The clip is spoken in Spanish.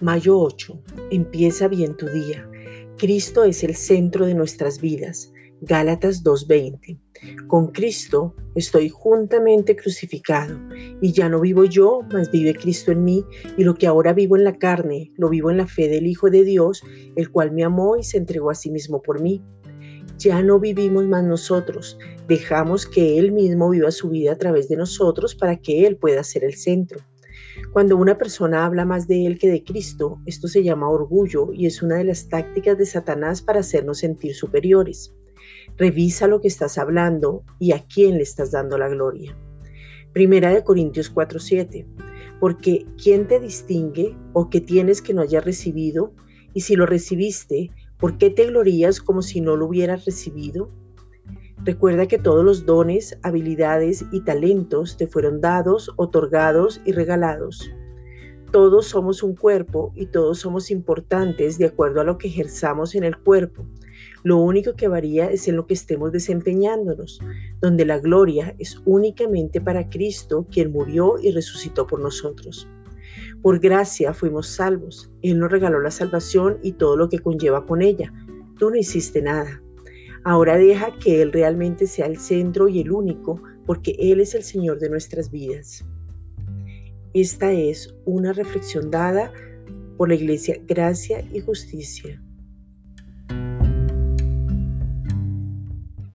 Mayo 8. Empieza bien tu día. Cristo es el centro de nuestras vidas. Gálatas 2.20. Con Cristo estoy juntamente crucificado, y ya no vivo yo, mas vive Cristo en mí, y lo que ahora vivo en la carne, lo vivo en la fe del Hijo de Dios, el cual me amó y se entregó a sí mismo por mí. Ya no vivimos más nosotros, dejamos que Él mismo viva su vida a través de nosotros para que Él pueda ser el centro. Cuando una persona habla más de él que de Cristo, esto se llama orgullo y es una de las tácticas de Satanás para hacernos sentir superiores. Revisa lo que estás hablando y a quién le estás dando la gloria. Primera de Corintios 4:7. Porque ¿quién te distingue o qué tienes que no hayas recibido? Y si lo recibiste, ¿por qué te glorías como si no lo hubieras recibido? Recuerda que todos los dones, habilidades y talentos te fueron dados, otorgados y regalados. Todos somos un cuerpo y todos somos importantes de acuerdo a lo que ejerzamos en el cuerpo. Lo único que varía es en lo que estemos desempeñándonos, donde la gloria es únicamente para Cristo, quien murió y resucitó por nosotros. Por gracia fuimos salvos. Él nos regaló la salvación y todo lo que conlleva con ella. Tú no hiciste nada. Ahora deja que Él realmente sea el centro y el único, porque Él es el Señor de nuestras vidas. Esta es una reflexión dada por la Iglesia Gracia y Justicia.